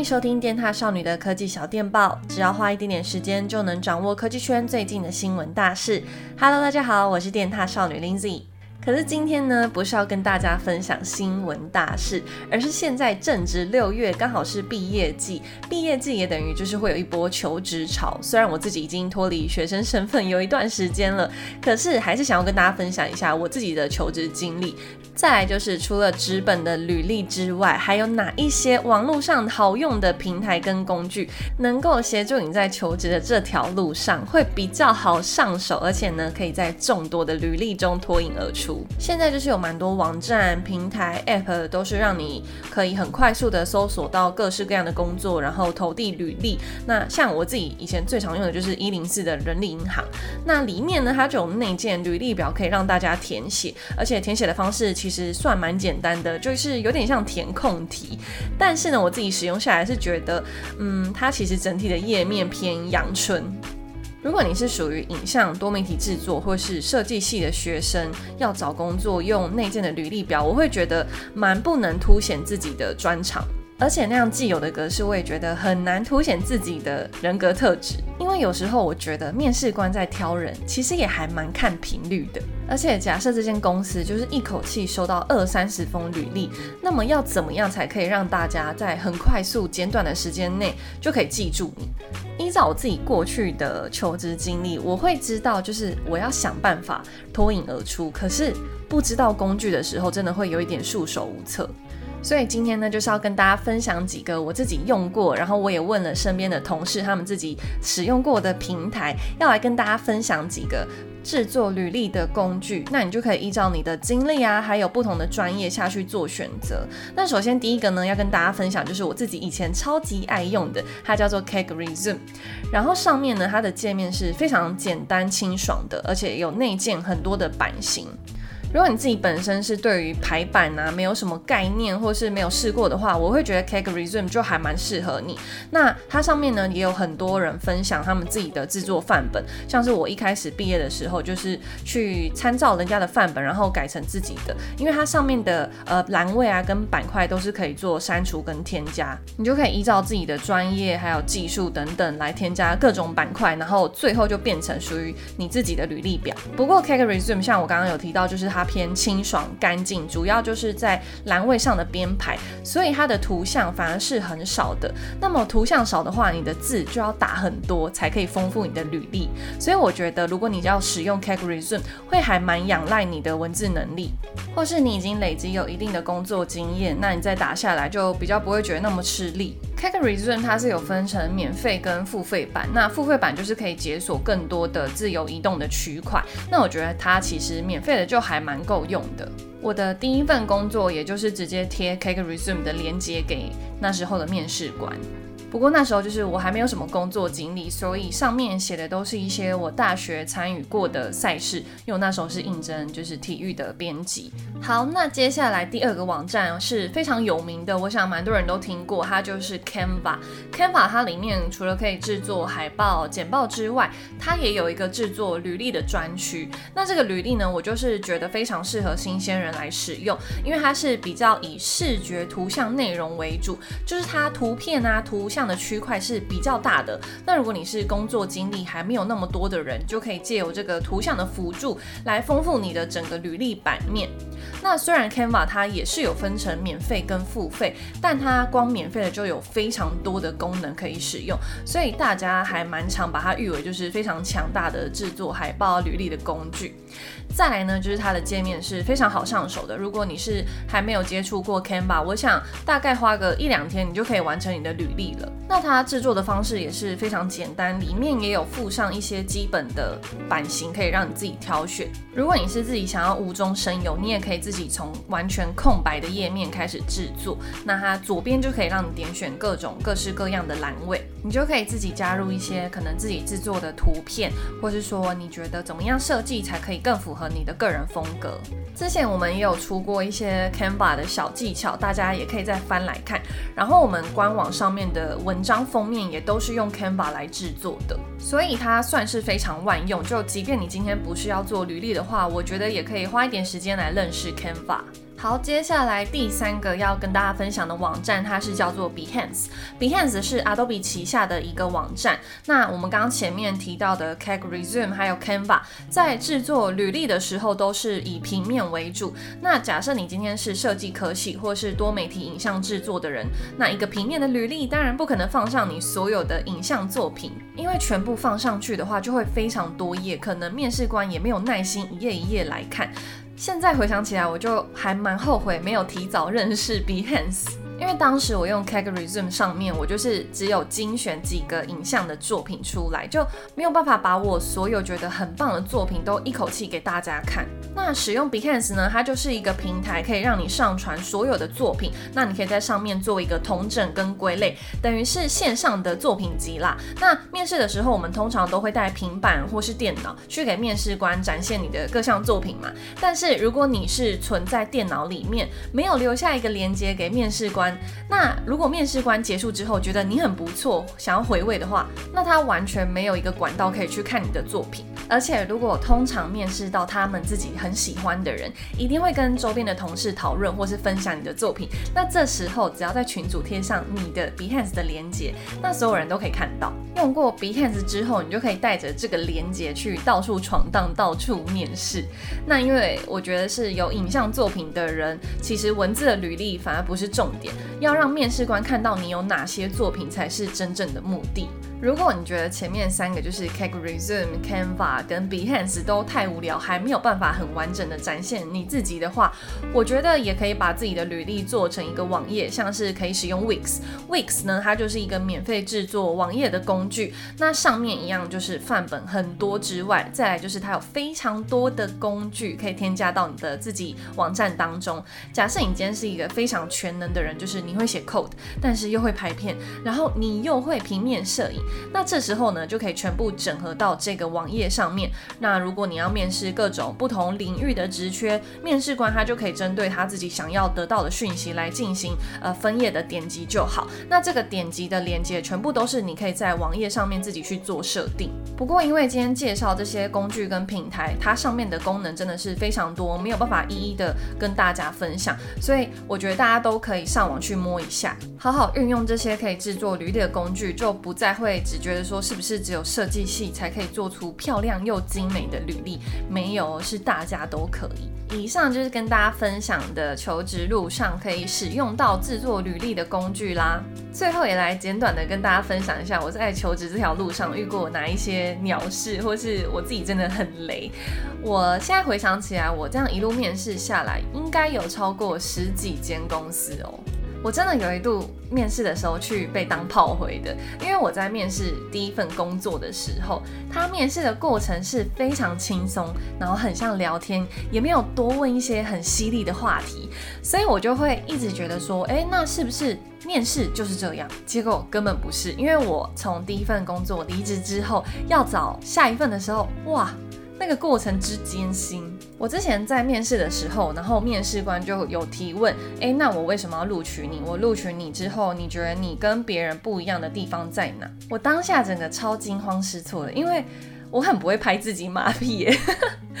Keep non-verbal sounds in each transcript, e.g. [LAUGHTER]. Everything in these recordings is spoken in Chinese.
迎收听电獭少女的科技小电报，只要花一点点时间就能掌握科技圈最近的新闻大事。Hello，大家好，我是电獭少女 Lindsay。可是今天呢，不是要跟大家分享新闻大事，而是现在正值六月，刚好是毕业季，毕业季也等于就是会有一波求职潮。虽然我自己已经脱离学生身份有一段时间了，可是还是想要跟大家分享一下我自己的求职经历。再来就是除了纸本的履历之外，还有哪一些网络上好用的平台跟工具，能够协助你在求职的这条路上会比较好上手，而且呢，可以在众多的履历中脱颖而出。现在就是有蛮多网站、平台、App 都是让你可以很快速的搜索到各式各样的工作，然后投递履历。那像我自己以前最常用的就是一零四的人力银行，那里面呢，它就有内建履历表可以让大家填写，而且填写的方式其实实算蛮简单的，就是有点像填空题。但是呢，我自己使用下来是觉得，嗯，它其实整体的页面偏阳春。如果你是属于影像多媒体制作或是设计系的学生，要找工作用内建的履历表，我会觉得蛮不能凸显自己的专长。而且那样既有的格式，我也觉得很难凸显自己的人格特质。因为有时候我觉得面试官在挑人，其实也还蛮看频率的。而且假设这间公司就是一口气收到二三十封履历，那么要怎么样才可以让大家在很快速简短的时间内就可以记住你？依照我自己过去的求职经历，我会知道就是我要想办法脱颖而出。可是不知道工具的时候，真的会有一点束手无策。所以今天呢，就是要跟大家分享几个我自己用过，然后我也问了身边的同事，他们自己使用过的平台，要来跟大家分享几个制作履历的工具。那你就可以依照你的经历啊，还有不同的专业下去做选择。那首先第一个呢，要跟大家分享就是我自己以前超级爱用的，它叫做 Cake Resume。然后上面呢，它的界面是非常简单清爽的，而且有内建很多的版型。如果你自己本身是对于排版啊没有什么概念，或是没有试过的话，我会觉得 Cake Resume 就还蛮适合你。那它上面呢也有很多人分享他们自己的制作范本，像是我一开始毕业的时候就是去参照人家的范本，然后改成自己的，因为它上面的呃栏位啊跟板块都是可以做删除跟添加，你就可以依照自己的专业还有技术等等来添加各种板块，然后最后就变成属于你自己的履历表。不过 Cake Resume 像我刚刚有提到，就是它。偏清爽干净，主要就是在栏位上的编排，所以它的图像反而是很少的。那么图像少的话，你的字就要打很多，才可以丰富你的履历。所以我觉得，如果你要使用 Cake Resume，会还蛮仰赖你的文字能力，或是你已经累积有一定的工作经验，那你再打下来就比较不会觉得那么吃力。Cake Resume 它是有分成免费跟付费版，那付费版就是可以解锁更多的自由移动的区块。那我觉得它其实免费的就还蛮够用的。我的第一份工作也就是直接贴 Cake Resume 的链接给那时候的面试官。不过那时候就是我还没有什么工作经历，所以上面写的都是一些我大学参与过的赛事，因为我那时候是应征就是体育的编辑。好，那接下来第二个网站是非常有名的，我想蛮多人都听过，它就是 Canva。Canva 它里面除了可以制作海报、简报之外，它也有一个制作履历的专区。那这个履历呢，我就是觉得非常适合新鲜人来使用，因为它是比较以视觉图像内容为主，就是它图片啊图像。的区块是比较大的。那如果你是工作经历还没有那么多的人，就可以借由这个图像的辅助来丰富你的整个履历版面。那虽然 Canva 它也是有分成免费跟付费，但它光免费的就有非常多的功能可以使用，所以大家还蛮常把它誉为就是非常强大的制作海报履历的工具。再来呢，就是它的界面是非常好上手的。如果你是还没有接触过 Canva，我想大概花个一两天，你就可以完成你的履历。那它制作的方式也是非常简单，里面也有附上一些基本的版型，可以让你自己挑选。如果你是自己想要无中生有，你也可以自己从完全空白的页面开始制作。那它左边就可以让你点选各种各式各样的栏位，你就可以自己加入一些可能自己制作的图片，或是说你觉得怎么样设计才可以更符合。你的个人风格，之前我们也有出过一些 Canva 的小技巧，大家也可以再翻来看。然后我们官网上面的文章封面也都是用 Canva 来制作的，所以它算是非常万用。就即便你今天不是要做履历的话，我觉得也可以花一点时间来认识 Canva。好，接下来第三个要跟大家分享的网站，它是叫做 Behance。Behance 是 Adobe 旗下的一个网站。那我们刚刚前面提到的 Cake Resume 还有 Canva，在制作履历的时候都是以平面为主。那假设你今天是设计科系或是多媒体影像制作的人，那一个平面的履历当然不可能放上你所有的影像作品，因为全部放上去的话就会非常多页，可能面试官也没有耐心一页一页来看。现在回想起来，我就还蛮后悔没有提早认识 Behance。因为当时我用 Cake Resume 上面，我就是只有精选几个影像的作品出来，就没有办法把我所有觉得很棒的作品都一口气给大家看。那使用 Behance 呢，它就是一个平台，可以让你上传所有的作品。那你可以在上面做一个统整跟归类，等于是线上的作品集啦。那面试的时候，我们通常都会带平板或是电脑去给面试官展现你的各项作品嘛。但是如果你是存在电脑里面，没有留下一个连接给面试官。那如果面试官结束之后觉得你很不错，想要回味的话，那他完全没有一个管道可以去看你的作品。而且如果通常面试到他们自己很喜欢的人，一定会跟周边的同事讨论或是分享你的作品。那这时候只要在群组贴上你的 Behance 的连接，那所有人都可以看到。用过 Behance 之后，你就可以带着这个连接去到处闯荡、到处面试。那因为我觉得是有影像作品的人，其实文字的履历反而不是重点。要让面试官看到你有哪些作品才是真正的目的。如果你觉得前面三个就是 Cake Resume、Canva 跟 Behance 都太无聊，还没有办法很完整的展现你自己的话，我觉得也可以把自己的履历做成一个网页，像是可以使用 Wix。Wix 呢，它就是一个免费制作网页的工具。那上面一样就是范本很多之外，再来就是它有非常多的工具可以添加到你的自己网站当中。假设你今天是一个非常全能的人，就是你会写 code，但是又会拍片，然后你又会平面摄影。那这时候呢，就可以全部整合到这个网页上面。那如果你要面试各种不同领域的职缺，面试官他就可以针对他自己想要得到的讯息来进行呃分页的点击就好。那这个点击的连接全部都是你可以在网页上面自己去做设定。不过因为今天介绍这些工具跟平台，它上面的功能真的是非常多，没有办法一一的跟大家分享，所以我觉得大家都可以上网去摸一下，好好运用这些可以制作履历的工具，就不再会。只觉得说是不是只有设计系才可以做出漂亮又精美的履历？没有，是大家都可以。以上就是跟大家分享的求职路上可以使用到制作履历的工具啦。最后也来简短的跟大家分享一下我在求职这条路上遇过哪一些鸟事，或是我自己真的很雷。我现在回想起来，我这样一路面试下来，应该有超过十几间公司哦。我真的有一度面试的时候去被当炮灰的，因为我在面试第一份工作的时候，他面试的过程是非常轻松，然后很像聊天，也没有多问一些很犀利的话题，所以我就会一直觉得说，诶，那是不是面试就是这样？结果根本不是，因为我从第一份工作离职之后，要找下一份的时候，哇！那个过程之艰辛，我之前在面试的时候，然后面试官就有提问，诶，那我为什么要录取你？我录取你之后，你觉得你跟别人不一样的地方在哪？我当下整个超惊慌失措的，因为。我很不会拍自己马屁耶，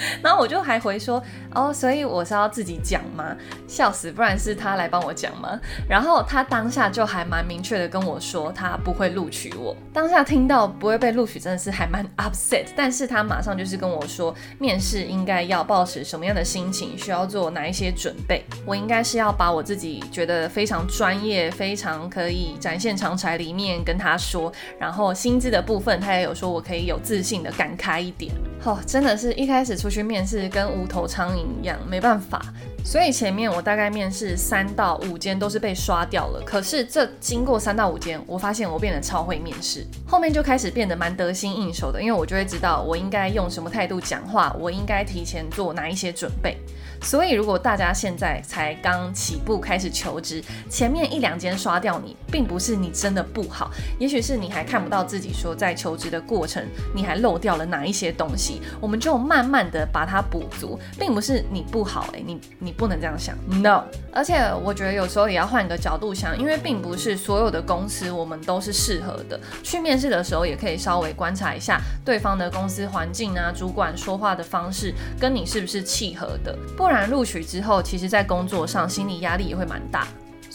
[LAUGHS] 然后我就还回说哦，所以我是要自己讲吗？笑死，不然是他来帮我讲吗？然后他当下就还蛮明确的跟我说，他不会录取我。当下听到不会被录取，真的是还蛮 [LAUGHS] upset。但是他马上就是跟我说，面试应该要抱持什么样的心情，需要做哪一些准备。我应该是要把我自己觉得非常专业、非常可以展现长才里面跟他说，然后薪资的部分，他也有说我可以有自信的。敢开一点，哦，真的是一开始出去面试跟无头苍蝇一样，没办法。所以前面我大概面试三到五间都是被刷掉了。可是这经过三到五间，我发现我变得超会面试，后面就开始变得蛮得心应手的，因为我就会知道我应该用什么态度讲话，我应该提前做哪一些准备。所以，如果大家现在才刚起步开始求职，前面一两间刷掉你，并不是你真的不好，也许是你还看不到自己说在求职的过程，你还漏掉了哪一些东西。我们就慢慢的把它补足，并不是你不好诶、你你不能这样想，no。而且我觉得有时候也要换个角度想，因为并不是所有的公司我们都是适合的。去面试的时候也可以稍微观察一下对方的公司环境啊，主管说话的方式跟你是不是契合的，不然录取之后，其实在工作上心理压力也会蛮大。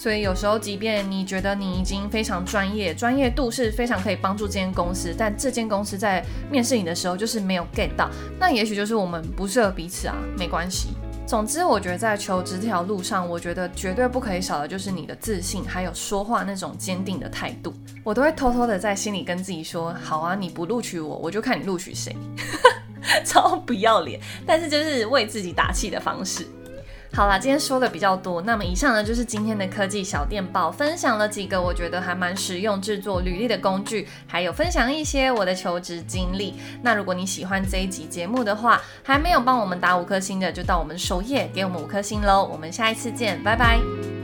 所以有时候，即便你觉得你已经非常专业，专业度是非常可以帮助这间公司，但这间公司在面试你的时候就是没有 get 到，那也许就是我们不适合彼此啊，没关系。总之，我觉得在求职这条路上，我觉得绝对不可以少的就是你的自信，还有说话那种坚定的态度。我都会偷偷的在心里跟自己说：好啊，你不录取我，我就看你录取谁。[LAUGHS] 超不要脸，但是就是为自己打气的方式。好啦，今天说的比较多，那么以上呢就是今天的科技小电报，分享了几个我觉得还蛮实用制作履历的工具，还有分享一些我的求职经历。那如果你喜欢这一集节目的话，还没有帮我们打五颗星的，就到我们首页给我们五颗星喽。我们下一次见，拜拜。